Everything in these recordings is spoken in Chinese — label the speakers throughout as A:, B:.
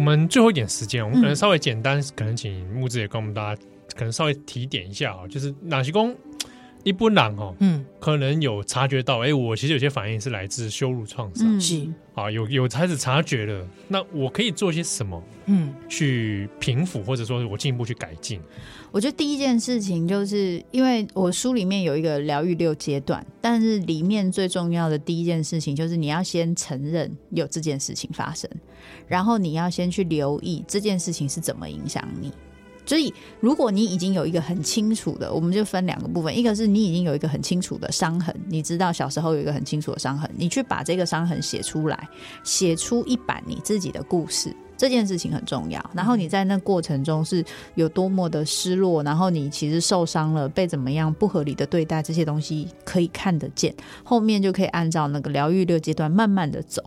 A: 们最后一点时间，我们可能稍微简单，嗯、可能请木子也跟我们大家可能稍微提点一下啊，就是哪些功。一般人哦，嗯，可能有察觉到，哎、欸，我其实有些反应是来自羞辱创伤，是。啊，有有开始察觉了，那我可以做些什么，嗯，去平复，或者说我进一步去改进。
B: 我觉得第一件事情就是，因为我书里面有一个疗愈六阶段，但是里面最重要的第一件事情就是你要先承认有这件事情发生，然后你要先去留意这件事情是怎么影响你。所以，如果你已经有一个很清楚的，我们就分两个部分，一个是你已经有一个很清楚的伤痕，你知道小时候有一个很清楚的伤痕，你去把这个伤痕写出来，写出一版你自己的故事，这件事情很重要。然后你在那过程中是有多么的失落，然后你其实受伤了，被怎么样不合理的对待，这些东西可以看得见，后面就可以按照那个疗愈六阶段慢慢的走。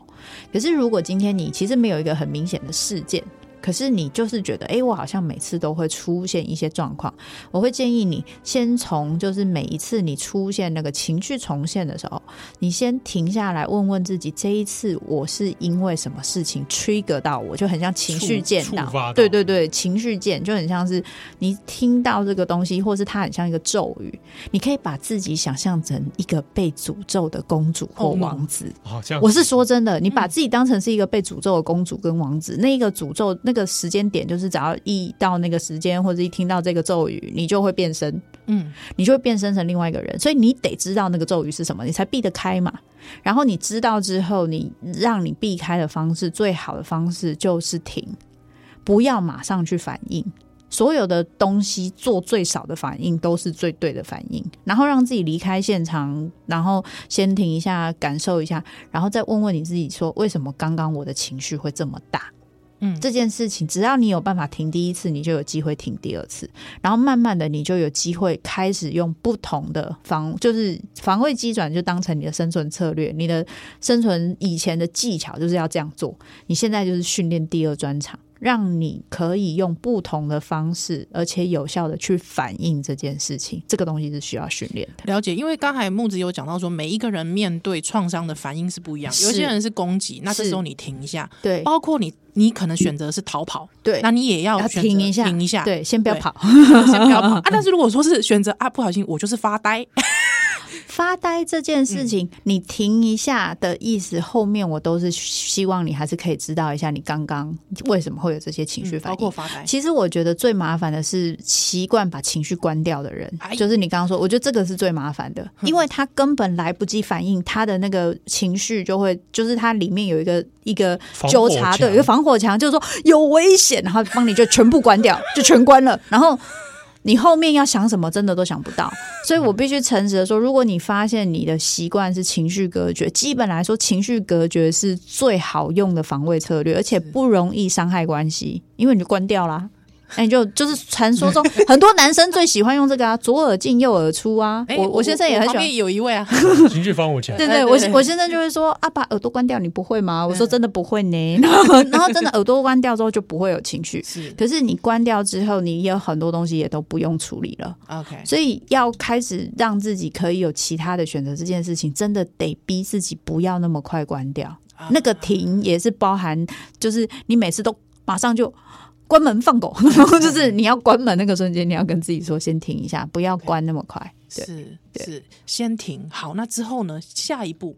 B: 可是如果今天你其实没有一个很明显的事件，可是你就是觉得，哎、欸，我好像每次都会出现一些状况。我会建议你先从，就是每一次你出现那个情绪重现的时候，你先停下来问问自己，这一次我是因为什么事情 trigger 到我，就很像情绪键到，对对对，情绪键就很像是你听到这个东西，或是它很像一个咒语，你可以把自己想象成一个被诅咒的公主或王子。
A: 好像，
B: 我是说真的，你把自己当成是一个被诅咒的公主跟王子，那一个诅咒那。那个时间点就是，只要一到那个时间，或者一听到这个咒语，你就会变身，嗯，你就会变身成另外一个人。所以你得知道那个咒语是什么，你才避得开嘛。然后你知道之后，你让你避开的方式，最好的方式就是停，不要马上去反应。所有的东西做最少的反应都是最对的反应。然后让自己离开现场，然后先停一下，感受一下，然后再问问你自己说：为什么刚刚我的情绪会这么大？嗯，这件事情只要你有办法停第一次，你就有机会停第二次，然后慢慢的你就有机会开始用不同的防，就是防卫机转，就当成你的生存策略，你的生存以前的技巧就是要这样做，你现在就是训练第二专场。让你可以用不同的方式，而且有效的去反映这件事情，这个东西是需要训练的。
C: 了解，因为刚才木子有讲到说，每一个人面对创伤的反应是不一样，有些人是攻击，那这时候你停一下，
B: 对，
C: 包括你，你可能选择是逃跑，对，那你也要
B: 停一下，
C: 停一下，
B: 对，先不要跑，
C: 先不要跑。啊。但是如果说是选择啊，不小心我就是发呆。
B: 发呆这件事情，你停一下的意思，后面我都是希望你还是可以知道一下，你刚刚为什么会有这些情绪反应。包括发呆。其实我觉得最麻烦的是习惯把情绪关掉的人，就是你刚刚说，我觉得这个是最麻烦的，因为他根本来不及反应，他的那个情绪就会，就是他里面有一个一个纠察队，有一个防火墙，就是说有危险，然后帮你就全部关掉，就全关了，然后。你后面要想什么，真的都想不到，所以我必须诚实的说，如果你发现你的习惯是情绪隔绝，基本来说，情绪隔绝是最好用的防卫策略，而且不容易伤害关系，因为你就关掉啦。哎，就就是传说中很多男生最喜欢用这个啊，左耳进右耳出啊。我我先生也很喜欢。有一位啊，
A: 情绪防火墙。
B: 对对，我我先生就会说啊，把耳朵关掉，你不会吗？我说真的不会呢。然后然后真的耳朵关掉之后就不会有情绪。是，可是你关掉之后，你有很多东西也都不用处理了。OK，所以要开始让自己可以有其他的选择，这件事情真的得逼自己不要那么快关掉。那个停也是包含，就是你每次都马上就。关门放狗，就是你要关门那个瞬间，你要跟自己说先停一下，不要关那么快。对
C: 是是，先停。好，那之后呢？下一步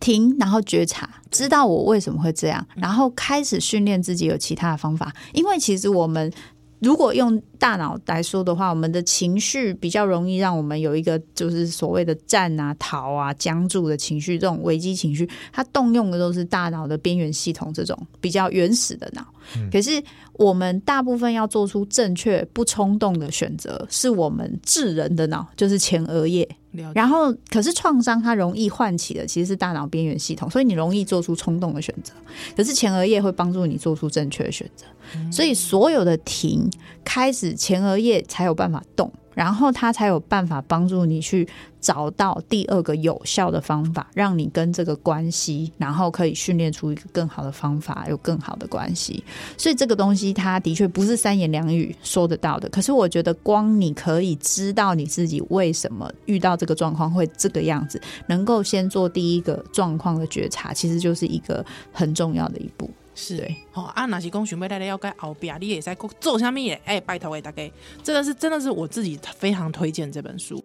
B: 停，然后觉察，知道我为什么会这样，然后开始训练自己有其他的方法。因为其实我们如果用大脑来说的话，我们的情绪比较容易让我们有一个就是所谓的战啊、逃啊、僵住的情绪，这种危机情绪，它动用的都是大脑的边缘系统这种比较原始的脑。嗯、可是我们大部分要做出正确不冲动的选择，是我们智人的脑，就是前额叶。然后，可是创伤它容易唤起的其实是大脑边缘系统，所以你容易做出冲动的选择。可是前额叶会帮助你做出正确的选择。所以所有的停开始，前额叶才有办法动。然后他才有办法帮助你去找到第二个有效的方法，让你跟这个关系，然后可以训练出一个更好的方法，有更好的关系。所以这个东西，它的确不是三言两语说得到的。可是我觉得，光你可以知道你自己为什么遇到这个状况会这个样子，能够先做第一个状况的觉察，其实就是一个很重要的一步。
C: 是，好啊，哪些公选未来的要该熬比亚，你也在做下面也哎，拜托哎大家，这个是真的是我自己非常推荐这本书。